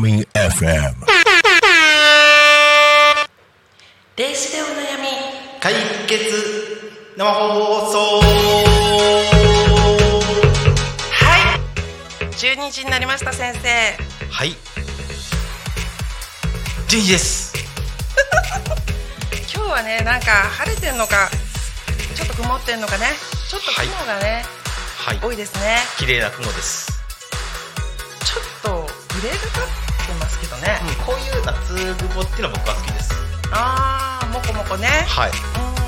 Alchemy FM でお悩み解決生放送。はい。12時になりました先生。はい。12時です。今日はねなんか晴れてんのかちょっと曇ってんのかね。ちょっと雲がね、はい。多いですね。綺麗な雲です、ちょっとグレーがかってますけどね、うん、こういう夏雲っていうのは僕は好きです。ああもこもこね。はい。うん。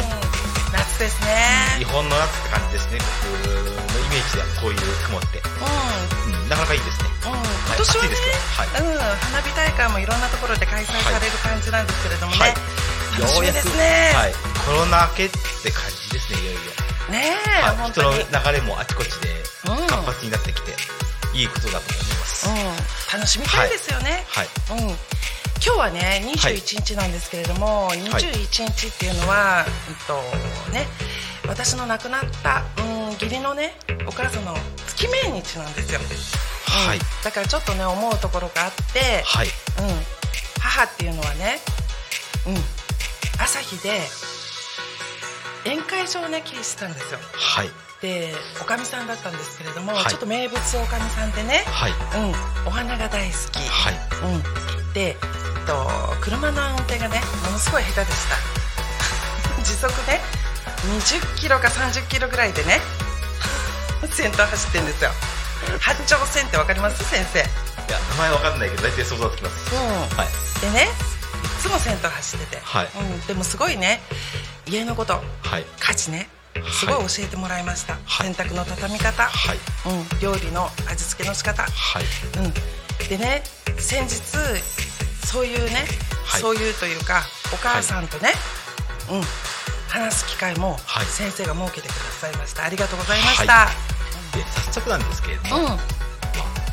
夏ですね。日本の夏って感じですね。僕のイメージではこういう雲って、うん。うん、なかなかいいですね。うん、今年はね、暑いですけど。うん、花火大会もいろんなところで開催される感じなんですけれどもね、はい。楽しみですね。はい。コロナ明けって感じですねいよいよ。ねえ、はい、人の流れもあちこちでうん。活発になってきて、いいことだと思います、うん、楽しみたいですよね。はい。うん、今日はね、21日なんですけれども、21日っていうのは、うんとね、私の亡くなった、うん、義理のね、お母さんの月命日なんですよ。うん。はいだからちょっとね思うところがあって、はい。うん、母っていうのはね、うん、朝日で宴会場をね経営してたんですよ。はいでおかみさんだったんですけれども、はい。ちょっと名物おかみさんでね、はい。うん、お花が大好き、はい。うん、で、えっと、車の運転がねものすごい下手でした。時速ね20キロか30キロぐらいでね 先頭走ってるんですよ。八丁線ってわかります？先生。いや名前わかんないけど大体想像つきます。うん。はい。でねいつも先頭走ってて、はい。うん、でもすごいね家のこと。はい。家事ね。はいすごい教えてもらいました、はい。洗濯の畳み方、はい。うん、料理の味付けの仕方、はい。うん、でね先日そういうね、はい。そういうというかお母さんとね、うん、話す機会もはい。先生が設けてくださいました。ありがとうございました、で早速なんですけれども、うん。まあ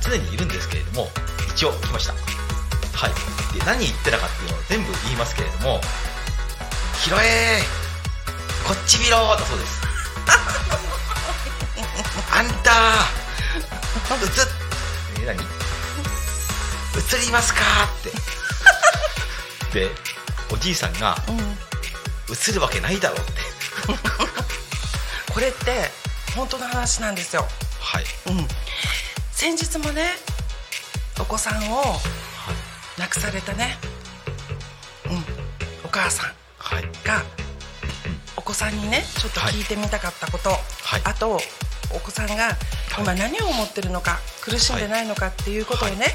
常にいるんですけれども一応来ました。はい。で何言ってたかっていうのを全部言いますけれども「ひろえこっち見ろ!」だそうです。あんたうつえ何？映りますかって。でおじいさんがうん「映るわけないだろ」って。これって本当の話なんですよ、はい。うん、先日もねお子さんを亡くされたね、うん、お母さんさんにねちょっと聞いてみたかったこと、はい。あとお子さんが今何を思ってるのか苦しんでないのかっていうことをね、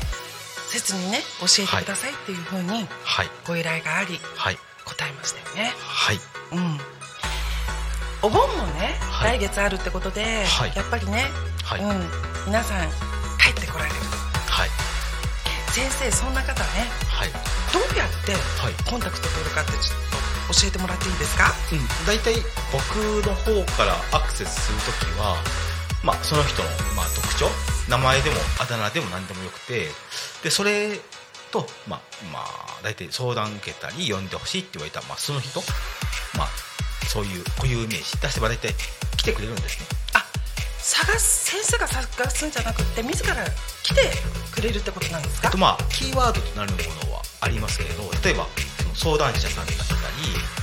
切にね教えてくださいっていうふうにはい。ご依頼がありはい。答えましたよね。はい。うん。お盆もね、はい。来月あるってことで、はい。やっぱりね、はい。うん、皆さん帰ってこられる。はい。先生そんな方ねはい。どうやってはい。コンタクト取るかってちょっと教えてもらっていいですか、うん、大体僕の方からアクセスするときは、まあ、その人の、まあ、特徴名前でもあだ名でも何でもよくてでそれと、まあまあ、大体相談受けたり呼んでほしいって言われた、まあ、その人、まあ、そういう固有名詞出せば大体来てくれるんですね。あ探す先生が探すんじゃなくて自ら来てくれるってことなんですか？あとまあキーワードとなるものはありますけれど例えば相談者さんだったり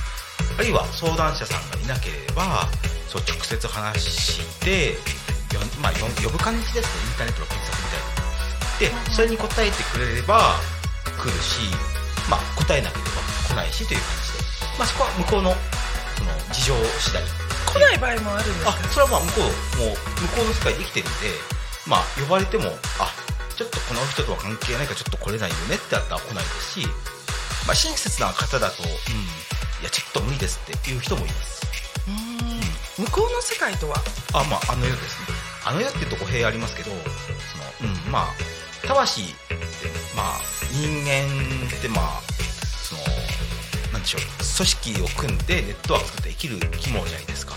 あるいは相談者さんがいなければそう直接話してよん、まあ、呼ぶ感じですね。インターネットの検索みたいな。でそれに答えてくれれば来るし、まあ、答えなければ来ないしという感じで、まあ、そこは向こうのその事情次第。来ない場合もあるんですあかそれはまあ向こうもう向こうの世界で生きてるんでまあ呼ばれてもあちょっとこの人とは関係ないからちょっと来れないよねってやったら来ないですし、まあ、親切な方だと、うん、いやちょっと無理ですっていう人もいます。うん向こうの世界とは？あまああの世ですね。あの世っていうと語弊ありますけどその、うん、まあ魂ってまあ人間ってまあそのなんでしょう組織を組んでネットワーク作って生きる生き物じゃないですか。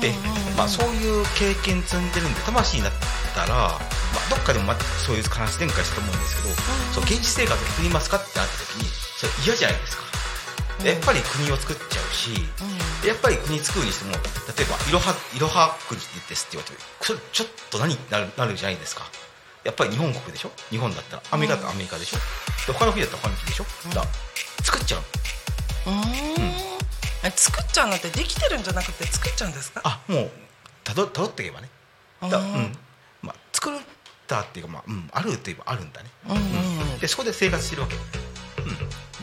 で、まあ、そういう経験積んでるんで魂になったら、まあ、どっかでもまそういう話展開したと思うんですけど、そう現実生活を送りますかってなった時にそれ嫌じゃないですか、でやっぱり国を作っちゃうし、でやっぱり国作るにしても例えばいろはいろは国ですって言われてそれちょっと何なるなるじゃないですか。やっぱり日本国でしょ？日本だったらアメリカだったらアメリカでしょ、で他の国だったら他の国でしょ、うん。だから作っちゃう。うーん。え作っちゃうのってできてるんじゃなくて作っちゃうんですか？あもうたどたどっていけばね。だ、ううん。んまあ、作ったっていうか、まあうん、あるといえばあるんだね、うん。うん。でそこで生活してるわけ、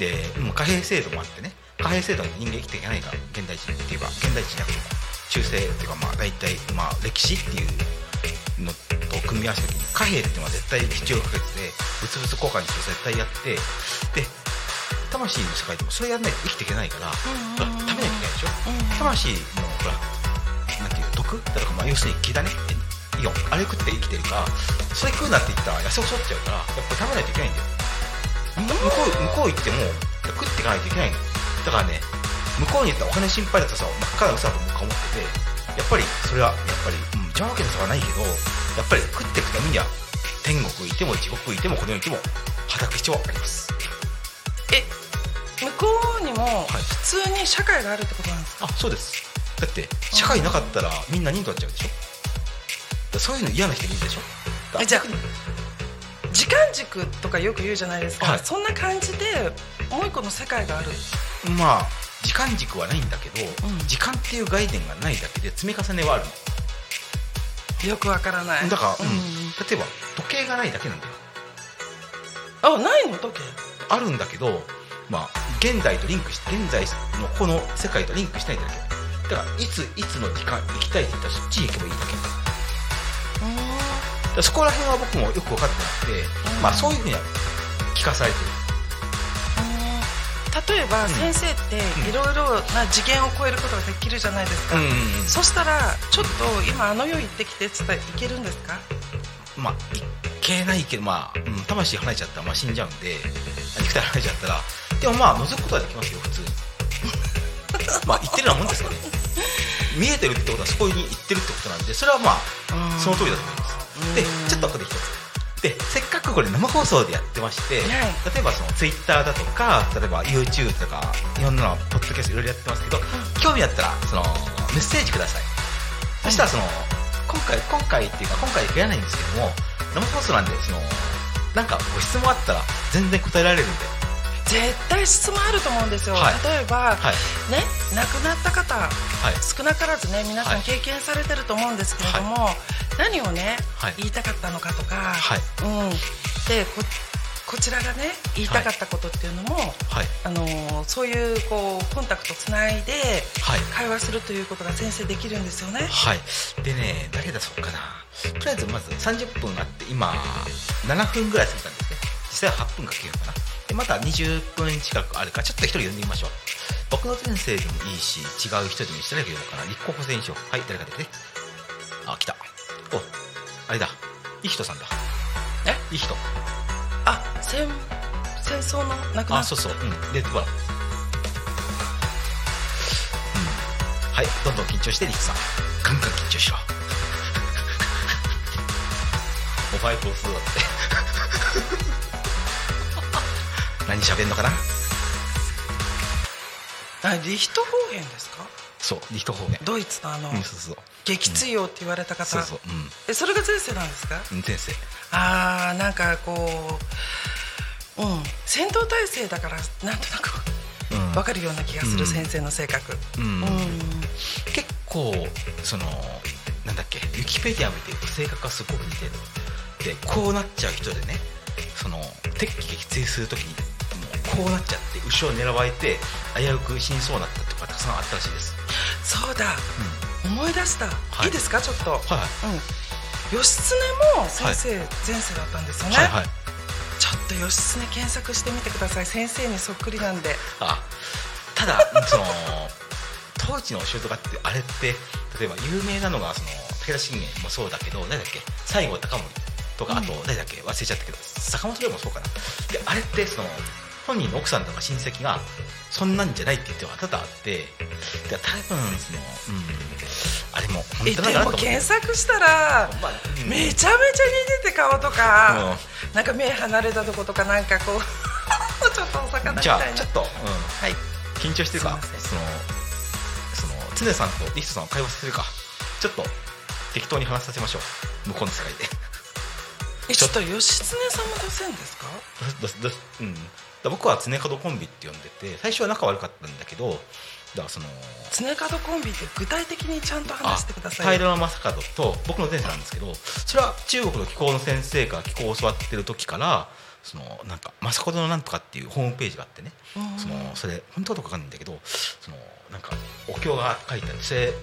うん、で、うん、貨幣制度もあってね貨幣制度に人間生きていけないから現代人っていうか現代人じゃなくても中世っていうかまあ大体、まあ、歴史っていうのと組み合わせた時に貨幣っていうのは絶対必要不可欠で物々交換にして絶対やってで魂の世界でもそれやらないと生きていけないから、食べなきゃいけないでしょ？うん魂のほらなんていう毒？だとかまあ要するに気だね。イオン。あれ食って生きてるからそれ食うなって言ったら痩せ細っちゃうからやっぱり食べないといけないんだよ向こう向こう行っても食っていかないといけないの。だからね向こうに行ったらお金心配だとさ真っ赤な嘘だと僕は思っててやっぱりそれはやっぱり、うん、邪魔わけの差はないけどやっぱり食っていくためには天国行っても地獄行ってもこの世に行っても働く必要はあります。え向こうにも普通に社会があるってことなんですか？あそうです。だって社会なかったらみんな人となっちゃうでしょ？そういうの嫌な人いるでしょ？じゃあ時間軸とかよく言うじゃないですか、はい。そんな感じでもう一個の世界がある。まあ時間軸はないんだけど、うん。時間っていう概念がないだけで積み重ねはあるの。よくわからない。だから、うん。うん。例えば時計がないだけなんだよ。あないの？時計？あるんだけどまあ現代とリンクし現在のこの世界とリンクしないだけだからいついつの時間行きたいって言ったらそっちに行けばいいだけそこら辺は僕もよく分かってなくて、うん。まあそういうふうには聞かされてる。例えば先生っていろいろな次元を超えることができるじゃないですか、うんうんうん。そしたらちょっと今あの世行ってきてって言ったらいけるんですか？まあいけないけどまあ、うん、魂離れちゃったらまあ死んじゃうんで肉体離れちゃったら。でもまあ覗くことはできますよ普通に。まあ言ってるようなもんですけどね。見えてるってことはそこに行ってるってことなんでそれはまあその通りだと思いますでうんちょっとここで一つでせっかくこれ生放送でやってまして、はい。例えばそのツイッターだとか例えば YouTube とかいろんなのポッドキャストいろいろやってますけど、興味あったらそのメッセージください、そしたらその今回今回っていうか今回増やないんですけども生放送なんでそのなんかご質問あったら全然答えられるんで。絶対質問あると思うんですよ、はい。例えば、はい。ね亡くなった方はい。少なからずね皆さはい。ん経験されてると思うんですけれども、何をね、はい。言いたかったのかとか、はい。うん、でここちらがね言いたかったことっていうのも、はい。あのーそういうこうコンタクトつないではい。会話するということが先生できるんですよね。はい。でね誰だそうかな。とりあえずまず30分あって今7分ぐらい過ぎたんですね。実際は8分かけるかな。でまた20分近くあるからちょっと一人呼んでみましょう。僕の先生でもいいし違う人でもいいし誰か呼ぼうかな。立候補選手を。はい誰か出て。あ来たおあれだ。いい人さんだ。え？いい人あ戦戦争の亡くなっあそうそう。うん。でほら。うん。はい。どんどん緊張してリキさん。ガンガン緊張しろ。お前こうするだって。何喋んのかな？あリヒト方言ですか？そうリヒト方面ドイツのあの、うんそうそう撃墜王って言われた方、そうそうえそれが前世なんですか？うんうん先生あーなんかこううん。戦闘態勢だからなんとなくうん分かるような気がする、うん先生の性格。うん。うん。結構そのなんだっけ？ウィキペディア見てると性格がすごく似てる。でこうなっちゃう人でねその敵機撃墜するときにもうこうなっちゃって後ろを狙われて危うく死にそうになったとかたくさんあったらしいです、そうだ思い出した、はい。い、いですか？ちょっと、はい。うん、義経も先生、前世だったんですよね、はいはい。ちょっと義経検索してみてください。先生にそっくりなんで。あただ その当時のお城とかってあれって例えば有名なのがその武田信玄もそうだけど誰だっけ？西郷隆盛とかあとうん誰だっけ？忘れちゃったけど坂本龍馬もそうかな。であれってその本人の奥さんとか親戚がそんなんじゃないって言っては多々あってで多分そのうんあれも本当だなと思って。検索したらまあうん。めちゃめちゃ似てて顔とか、なんか目離れたとことかなんかこう ちょっとお魚みたいじな。ゃあちょっと、うん、はい。緊張してるか？そのその常さんとリヒトさんを会話させるか。ちょっと適当に話させましょう。向こうの世界で。えちょっと義経さんも出せんですか？だだだうん、だ僕は常門コンビって呼んでて最初は仲悪かったんだけどだからその常門コンビって具体的にちゃんと話してください平正門と僕の前世なんですけどそれは中国の気候の先生が気候を教わってる時からそのなんか正門のなんとかっていうホームページがあってね。うん。そのそれ本当かどうかわかんないんだけどそのなんかお経が書いてあるそれ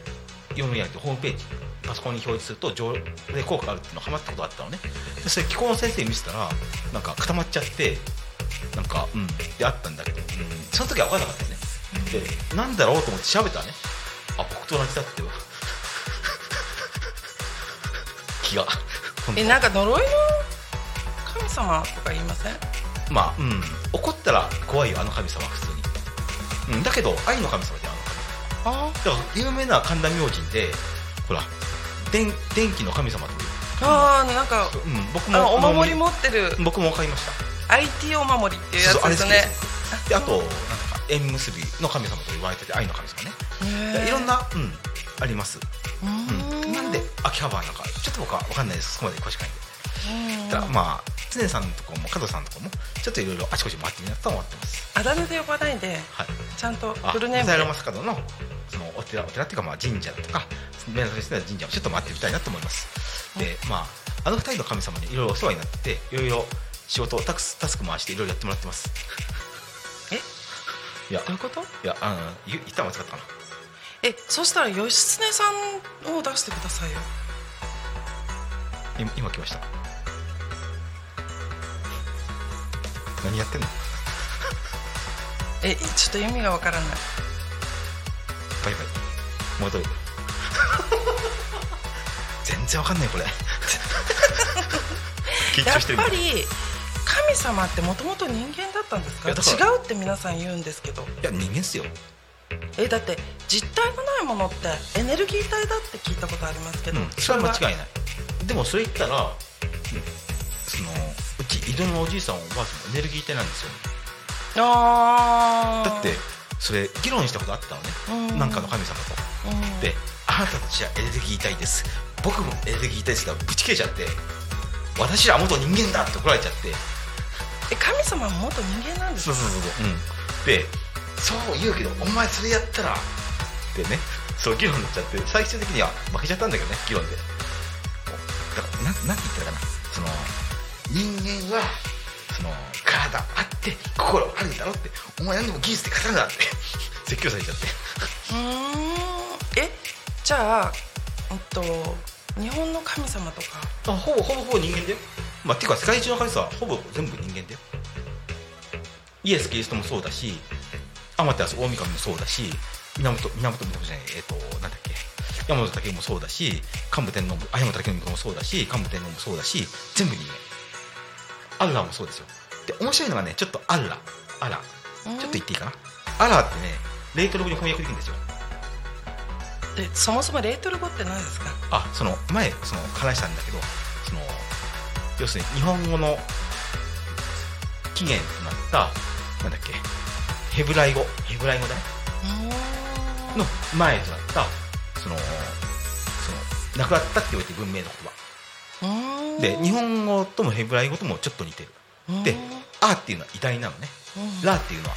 読み上げてホームページパソコンに表示すると条例効果があるっていうのがハマったことあったのね。でそれ気候の先生に見せたらなんか固まっちゃってなんかうんであったんだけど、うん、その時は分からなかったよね。でなんだろうと思って調べたらねあ僕と同じだって 気が。えなんか呪いの神様とか言いません？まあうん。怒ったら怖いよあの神様は普通に、うん、だけど愛の神様じゃんあの神。様あだから有名な神田明神でほら電電気の神様という、あーなんかうん、僕もお守り持ってる。僕も買いました IT お守りっていうやつですね。であとなんか縁結びの神様と言われてて愛の神様ね。いろんな、うん、あります、なんで秋葉原なんかちょっと僕は分かんないです。そこまで詳しくないんで。まあ常さんとかも加藤さんとかもちょっといろいろあちこち回ってみようと思ってます。あだ名で呼ばないではい。ちゃんとあフルネームで。平正門のそのお寺お寺っていうかまあ神社とか目指してた神社をちょっと回ってみたいなと思います。でまああの二人の神様にいろいろお世話になってていろいろ仕事をタスタスク回していろいろやってもらってます。え？いや。どういうこと？いやあの言言ったら間違ったかな。えそしたら義経さんを出してくださいよ。今今来ました。何やってんの？えちょっと意味がわからない。バイバイ。戻る。全然わかんないこれ。緊やっ張してる。みたいぱり神様ってもともと人間だったんですか？違うって皆さん言うんですけど。いや人間っすよ。えだって実体がないものってエネルギー体だって聞いたことありますけど、うん、それは間違いない。でもそれ言ったら、うんそのうち井戸のおじいさんおばあさんもエネルギー体なんですよあー。だってそれ議論したことあったのね、うん。なんかの神様と。うん。であなたたちはエネルギー体です。僕もエネルギー体ですがぶち切れちゃって私らは元人間だって怒られちゃってえ神様は元人間なんですか？そうそうそうそう、うん、でそう言うけどお前それやったら。ってねそう議論になっちゃって最終的には負けちゃったんだけどね議論で。だからなんなんて言ったらいいかな？その人間はその体あって心あるだろってお前何でも技術で語るなって 説教されちゃって。うーん。えじゃあうんと日本の神様とか？あほぼほぼほぼ人間だよまあっていうか世界中の神様はほぼ全部人間だよ。イエス・キリストもそうだしアマテラス大神もそうだし源源源じゃないえっ、となんだっけ山本武もそうだし桓武天皇もあ山本武もそうだし桓武天皇もそうだし全部人間。アッラーもそうですよ。で面白いのがねちょっとアッラアラちょっと言っていいかな？アラーってねレートル語に翻訳できるんですよ。でそもそもレートル語って何ですか？あその前その話したんだけど要するに日本語の起源となったなんだっけヘブライ語ヘブライ語だね？の前となったそのその亡くなったって言われてる文明の言葉。うで日本語ともヘブライ語ともちょっと似てる。でアーっていうのは偉大なのね。ラーっていうのは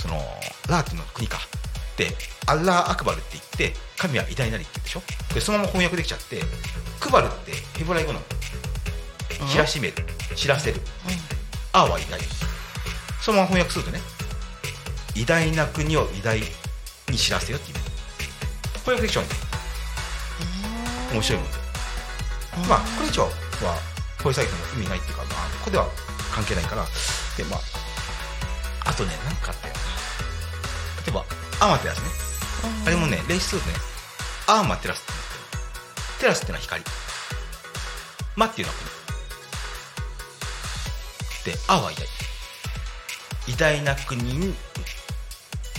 そのラーっていうのは国か。でアッラーアクバルって言って神は偉大なりって言うでしょ？でそのまま翻訳できちゃってクバルってヘブライ語なの知らしめる知らせる。アーは偉大そのまま翻訳するとね偉大な国を偉大に知らせよっていう。翻訳できちゃうんだよ。面白いもんで。まあこれ以上はこういう作業も意味ないっていうか、まあ、ここでは関係ないから。でまああとね何かあったよ。な例えばアマテラスね。あれもね例詞するとねアーマテラスってテラスってのは光。マっていうのは国でアは偉大偉大な国に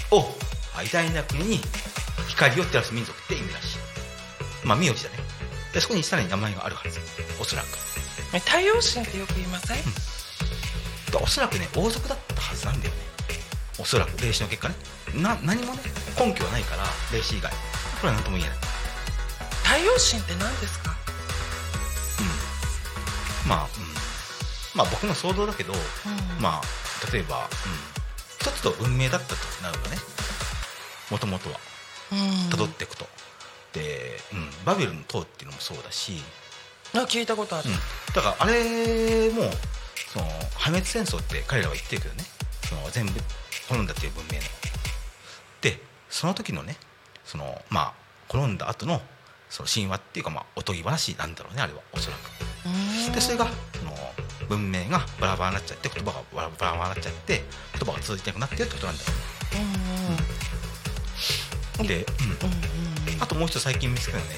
をあ偉大な国に光を照らす民族って意味らしい。まあ名字だね。でそこにさらに名前があるはず。おそらく。え太陽神ってよく言いません？だおそらくね王族だったはずなんだよね。おそらく。霊視の結果ね。な何もね根拠はないから霊視以外。これは何とも言えない。太陽神って何ですか？太まあ、うん、まあ僕の想像だけど、まあ例えば、うん、一つと文明だったとなるかね。もともとは辿っていくと、で、うん、バビルの塔っていうのもそうだし。あ聞いたことある、うん、だからあれもその破滅戦争って彼らは言ってるけどね。その全部滅んだっていう文明の。でその時のねそのまあ転んだ後のその神話っていうかまあおとぎ話なんだろうねあれは。おそらく。でそれが文明がバラバラになっちゃって言葉がバラバラになっちゃって言葉が続いてなくなってるってことなんだ。よね、うん、で、うん。あともう一つ最近見つけたのね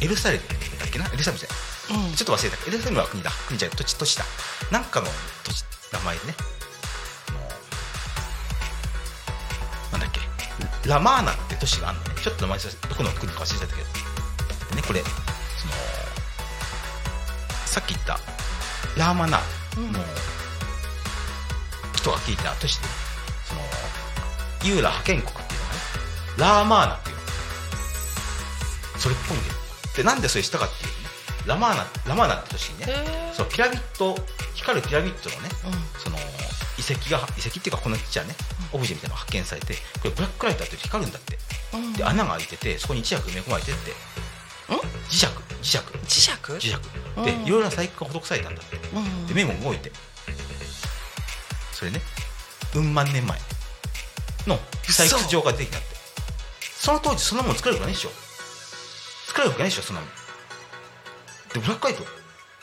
エルサレムだっけな？エルサレムじゃうん、ちょっと忘れた。エルサレムは国だ。国じゃ土地土地だ。なんかの土地名前でねなんだっけ？ラマーナって都市があるのね。ちょっと名前どこの国か忘れちゃったけど。でねこれそのさっき言ったラーマナの人が聞いた都市で、そのユーラ覇権国っていうのがねラーマーナっていうそれっぽいんだよ。でなんでそれしたかっていうとねラマーナラマーナって都市にねそのピラミッド光るピラミッドのね、うん、その遺跡が遺跡っていうかこのちっちゃね、オブジェみたいなのが発見されてこれブラックライト当てると光るんだって、うん、で穴が開いててそこに磁石埋め込まれてって。磁石。磁石。磁石？磁石でいろいろな細工が施されたんだって、で目も動いて。それね。うん万年前。の採掘場が出てきたって。その当時そんなもん作れるわけないでしょ。作れるわけないでしょそんなもん。でブラックアイト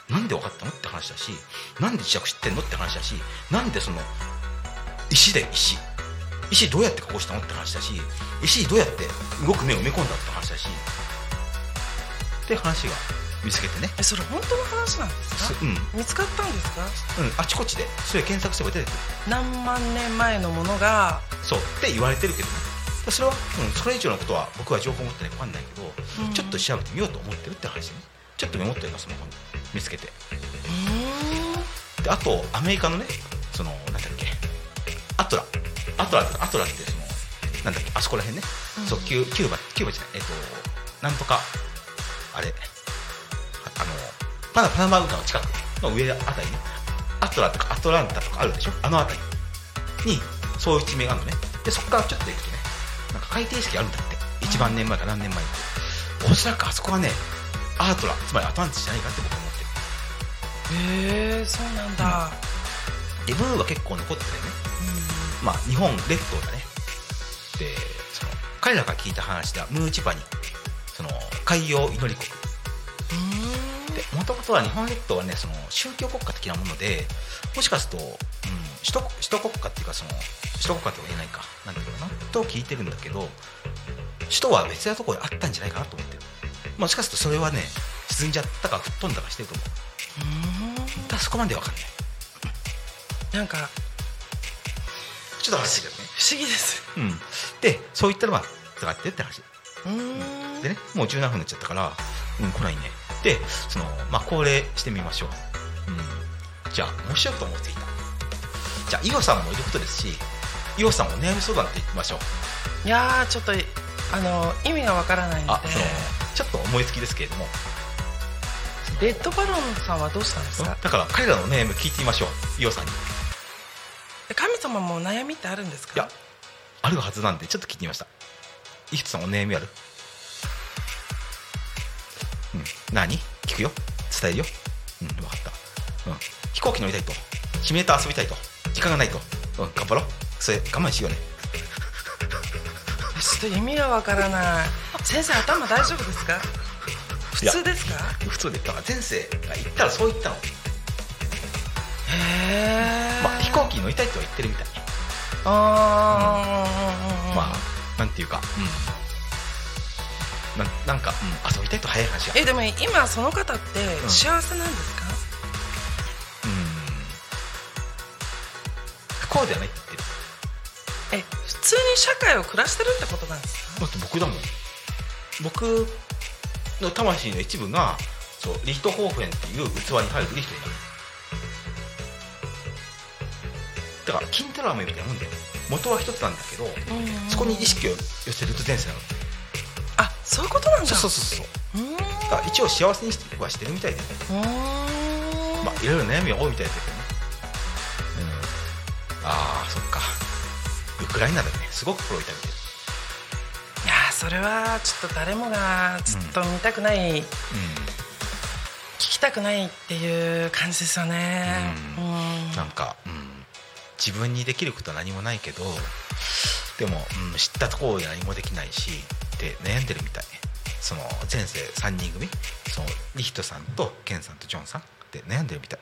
なんで分かったのって話だしなんで磁石知ってんのって話だしなんでその石で石。石どうやって加工したのって話だし石どうやって動く目を埋め込んだって話だし。って話が見つけてね。えそれ本当の話なんですか、うん、見つかったんですか？うん。あちこちで。それ検索すれば出てくる。何万年前のものがそう。って言われてるけどね。それは、うん、それ以上のことは僕は情報持ってないか分かんないけど、うん、ちょっと調べてみようと思ってるって話ね。ちょっとメモっておりますもん見つけて。であとアメリカのねそのなんだっけ。アトラ。アトラアトラってそのなんだっけあそこら辺ね、うん、そうキュキューバキューバじゃない。えっ、ー、となんとかあれまだパナマ運河の近くの上あたりね。アトラとかアトランタとかあるでしょ？あのあたりにそういう地名があるのね。でそこからちょっと行くとねなんか海底式あるんだって。1万年前か何年前っておそらくあそこはねアートラつまりアトランティスじゃないかって僕は思ってる。へえそうなんだ、うん、でブーが結構残っててね、うん、まあ日本列島だね。でその彼らが聞いた話ではムーチバニその海洋祈り国でもとは日本列島はねその宗教国家的なものでもしかすると、うん、首都首都国家っていうかその首都国家とは言えないか。なんていうのかな。と聞いてるんだけど首都は別なところにあったんじゃないかなと思ってる。もしかするとそれはね沈んじゃったか吹っ飛んだかしてると思う。だそこまでわかんない。なんかちょっと話けどね。不思議です、うん、でそういったのが使ってって話。でねもう17分になっちゃったから、うん、来ないね。でその、まあ、恒例してみましょう、うん、じゃあ面白いこと思いついた。じゃあ伊代さんもいることですし伊代さんお悩み相談って言ってみましょう。いやちょっとあの意味がわからないので。ちょっと思いつきですけれども。レッドバロンさんはどうしたんですか？だから彼らの悩み聞いてみましょう。伊代さんに。神様も悩みってあるんですか？いやあるはずなんでちょっと聞いてみました。伊筆さんお悩みある？何？聞くよ。伝えるよ。うん分かった。うん。飛行機乗りたいと。シミュレーター遊びたいと。時間がないと。うん頑張ろう。それ我慢しようね。ちょっと意味がわからない。先生頭大丈夫ですか？普通ですか？普通でだから先生が言ったらそう言ったの。へえ、まあ、飛行機乗りたいとは言ってるみたい。ああ、うん、まあなんていうか、うん、ななんか、うん、遊びたいと早い話がえでも今その方って幸せなんですか、うん、うん、不幸ではないって。え普通に社会を暮らしてるってことなんですか？だって僕だもん。僕の魂の一部がそうリヒトホーフェンっていう器に入るリヒトになる。だから金太郎飴みたいなもんだよ。元は一つなんだけど、そこに意識を寄せると前世なのあそういうことなんだ。そうそうそうそう。一応幸せにはしてるみたいでね。まあいろいろ悩みは多いみたいですけどね。うん。ああそっか。ウクライナでねすごくプロいたみたいいやーそれはちょっと誰もがちょっと見たくない、聞きたくないっていう感じですよね。ううん。なんか、うん、自分にできることは何もないけどでも、うん、知ったところで何もできないしって悩んでるみたい。その前世3人組。そのリヒトさんとケンさんとジョンさん。って悩んでるみたい。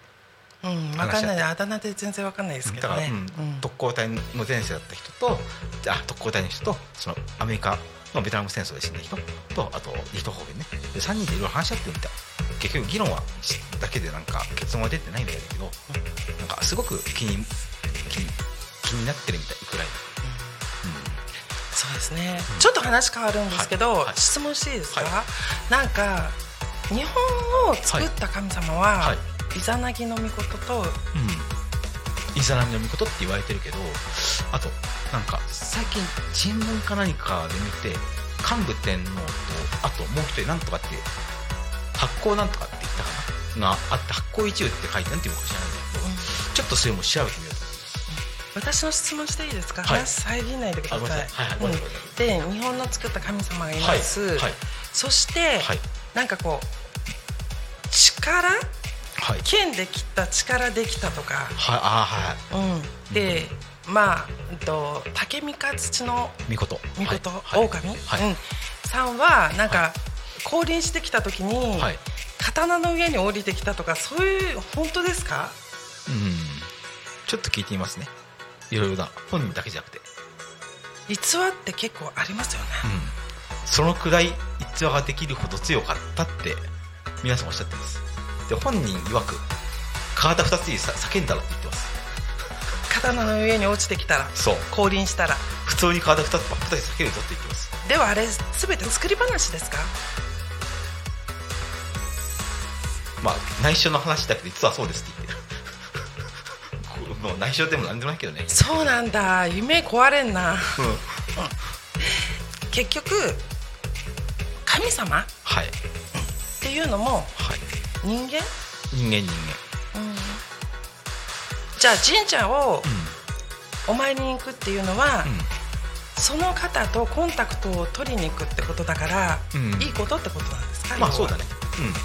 うん、分かんないあだ名で全然分かんないですけだから、どね、うんうん。特攻隊の前世だった人とあ特攻隊の人とそのアメリカのベトナム戦争で死んだ人とあとリヒト方言ね。で3人でいろいろ話し合ってるみたい。結局議論はだけでなんか結論は出てないみたいだけどなんかすごく気に気に気になってるみたいウクライそうですね、うん。ちょっと話変わるんですけど、はい。はい。質問していいですか、はなんか日本を作った神様は、はい。イザナギの御事とナ、うん、イザナミの御事って言われてるけどあとなんか最近新聞か何かで見て幹部天皇とあともう一人なんとかって発行なんとかって言ったかな？があって発行一遊って書いてなんていうのか知らないんだけど、ちょっとそれも調べてみよう。と私の質問していいですか、はい。話遮んないでくださない。はいで日本の作った神様がいます、はい。はいそして、はい。なんかこう力？はい。剣で切った力できたとか、はいあーはい。うん、で、まあ、うんと竹三日土の御事御事、はい。狼、はい。うん、さんはなんか、降臨してきた時に、はい。刀の上に降りてきたとかそういう本当ですか？うん。ちょっと聞いてみますねいろいろな本人だけじゃなくて。偽って結構ありますよね、うん、そのくらい逸話ができるほど強かったって皆さんおっしゃってます。で本人曰く体2つにさ叫んだらって言ってます。刀の上に落ちてきたらそう。降臨したら。普通に体2つばっかり叫ぶぞって言ってます。ではあれ全て作り話ですか？まあ内緒の話だけど実はそうですってもう内緒でもなんでもないけどね。そうなんだ。夢壊れんな。うん。結局神様っはい。ていうのもはい。人間、人間人うん。じゃあ神社を間お参りに行くっていうのは、うん。その方とコンタクトを取りに行くってことだから、うん。いいことってことなんですか？まあそうだね、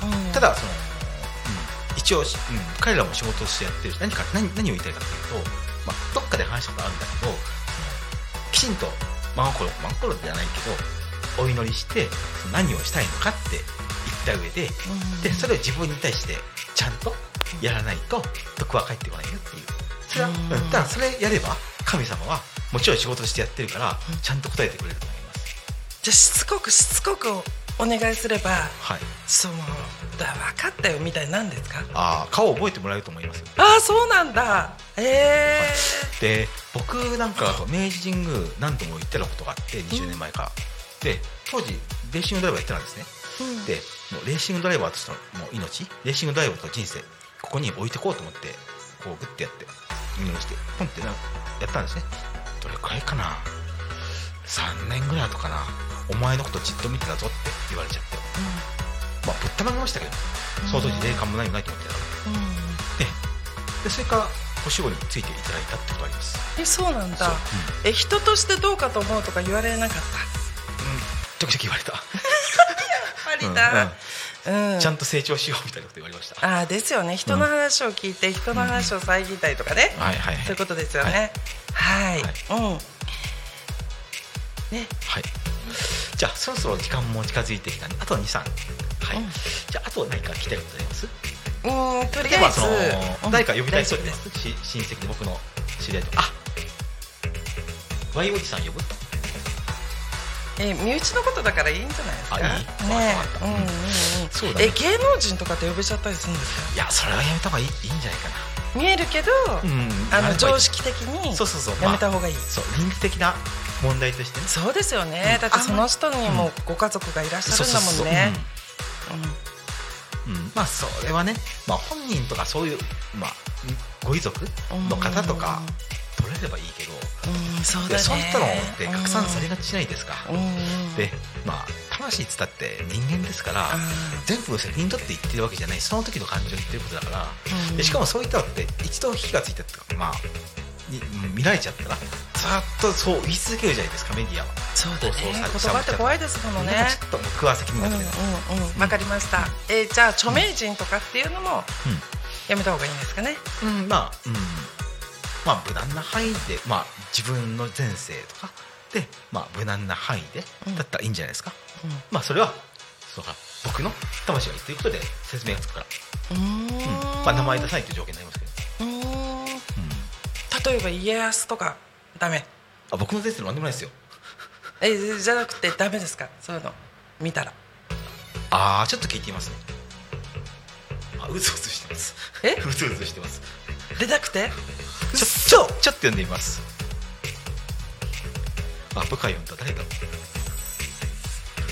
うん。うん。ただその、うん、一応し、うん、彼らも仕事をしてやってる。し何か何何を言いたいかっていうと、まあ、どっかで話したことあるんだけどきちんと真心真心じゃないけどお祈りして何をしたいのかって言った上でうん。でそれを自分に対してちゃんとやらないと徳は返ってこないよっていう。それは、うん。うん、ただそれやれば神様はもちろん仕事としてやってるからうん。ちゃんと答えてくれると思います、じゃあしつこくしつこくお願いすればはい。そのだ分かったよみたいなんですか？ああ顔を覚えてもらえると思いますよ。ああそうなんだ。ええで僕なんか明治神宮何度も行ってたことがあって20年前から、で当時レーシングドライバーやってたんですね。うん。でもうレーシングドライバーとしてのもう命レーシングドライバーと人生ここに置いてこうと思ってこうグッてやって入力してポンってなやったんですね。どれくらいかな？3年ぐらい後かなお前のことじっと見てたぞって言われちゃって。まあぶったまげましたけど。その当時霊感もないもないと思ってたからうん。うんででそれから年後についていただいたってことあります。えそうなんだ。え人としてどうかと思うとか言われなかった？うん。うん、時々言われた、やっぱりだ、うんちゃんと成長しようみたいなこと言われました。ああですよね。人の話を聞いて人の話を遮ったりとかね、はいはいはい。そういうことですよね。はい、はい。うん。ね。はいじゃあそろそろ時間も近づいてきたんであと23はい、うん。じゃああと何か聞きたいことあります？うんとりあえず。誰か呼びたい人います。し親戚で僕の知り合いとあワイおじさん呼ぶえ身内のことだからいいんじゃないですか？あいい？ねうんうんうん。そうだね。え芸能人とかって呼べちゃったりするんですか？いやそれはやめた方がいいいいんじゃないかな。見えるけど、うん。あの常識的にそうそうそう。やめた方がいい、そう倫理的な問題としてね。そうですよね、うん。だってその人にもご家族がいらっしゃるんだもんね。まあそれはね、まあ、本人とかそういう、まあ、ご遺族の方とか取れればいいけど。うんそうだね。でそういったのって拡散されがちじゃないですか、でまあ魂っつったって人間ですから、全部責任取って言ってるわけじゃないその時の感情を言ってることだから、うん。でしかもそういったのって一度火がついたっていうかまあに見られちゃったらずっとそう言い続けるじゃないですかメディアは。そうだね。言葉って怖いですものね。ちょっと僕は責任うんが取れな。い、うんうん。わかりました。えーじゃあ著名人とかっていうのもやめた方がいいんですかね。うん。うんまあうん。まあ無難な範囲でまあ自分の前世とか。でまあ無難な範囲でうん。だったらいいんじゃないですか、うまあそれはそうか。僕の魂が言ってることで説明がつくから、ん。ううん。まあ、名前出さないという条件になりますけど、うーん。うん。例えば家康とかダメ。あ僕の前世の何でもないですよ。えーじゃなくてダメですか？そういうの。見たら。ああちょっと聞いてみますね。あうずうずしてます。え？うずうずしてます。出たくて？ちょちょちょっと読んでみます。あ部下読んだ。誰だ？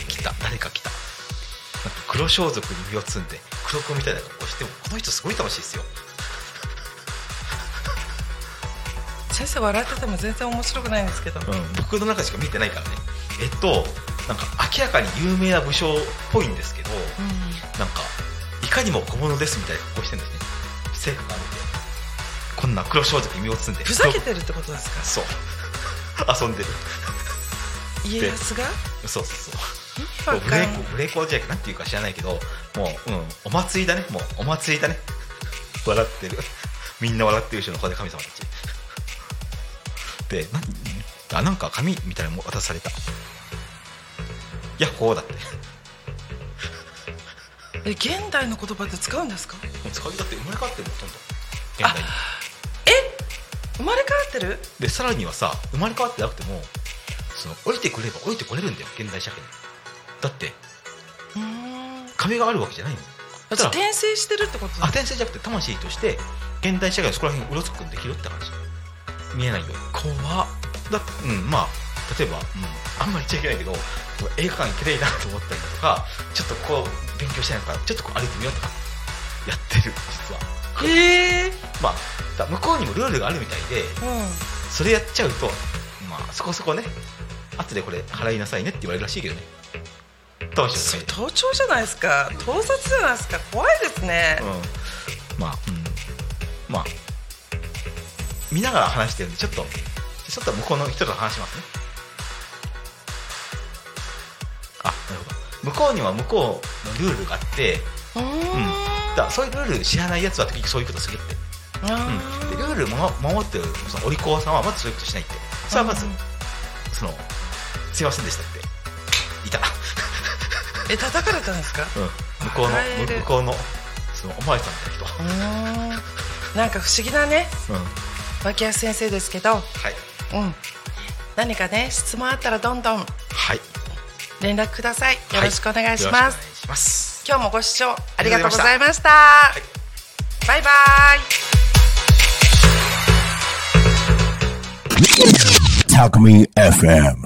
来た。誰か来た。なんか黒装束に身を包んで黒子みたいな格好してもこの人すごい楽しいですよ先生笑ってても全然面白くないんですけど、うん、僕の中でしか見てないからね。えっとなんか明らかに有名な武将っぽいんですけど、なんかいかにも小物ですみたいな格好してるんですね。成果があるんで。こんな黒装束に身を包んで。ふざけてるってことですか？そう。遊んでる。家康が？そうそうそう。ブレブレイコじゃなんていうか知らないけどもう、うん、お祭りだね。もうお祭りだね。笑ってる。みんな笑ってる人のこで神様たちで何あなんか紙みたいなのも渡された。ヤッホーだって。も え現代の言葉で使うんですか？う使いだって生まれ変わってるほとんど。現代に。え生まれ変わってる？でさらにはさ生まれ変わってなくてもその降りてくれば降りてこれるんだよ。現代社会に。だってうーん。壁があるわけじゃないのだから転生してるってこと？あ転生じゃなくて魂として現代社会のそこら辺にうろつくことできるって感じ見えないように怖っ。だうんまあ例えば、うん、あんまり言っちゃいけないけど映画館行きたいなと思ったりだとかちょっとこう勉強したいのかちょっとこう歩いてみようとかやってる実は。へえまあだ向こうにもルールがあるみたいでうん。それやっちゃうとまあそこそこね後でこれ払いなさいねって言われるらしいけどね。魂それの盗聴じゃないですか。盗撮じゃないですか。怖いですね、うん、まあ、うん、まあ、見ながら話してるんで、ちょっと、ちょっと向こうの人と話しますね。あ、なるほど。向こうには向こうのルールがあって、うー。ん。だそういうルール知らないやつは時々そういうことするって。あうん、でールールも守ってるそのお利口さんはまずそういうことしないって。それはまずうん、その、すいませんでしたって。いた。え叩かれたんですか？うん、向こうの向こうのそのおまわりさんみたいな人、うー。んなんか不思議なね。うん、はい脇安先生ですけどうん。何かね質問あったらどんどんはい。連絡ください。よろしくお願いします、よろしくお願いします。今日もご視聴ありがとうございました。いバイバイ。Talk Me FM.